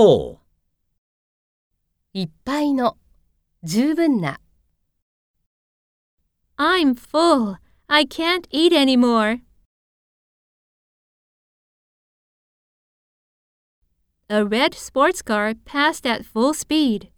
full. いっぱいの、十分な。I'm full. I can't eat anymore. A red sports car passed at full speed.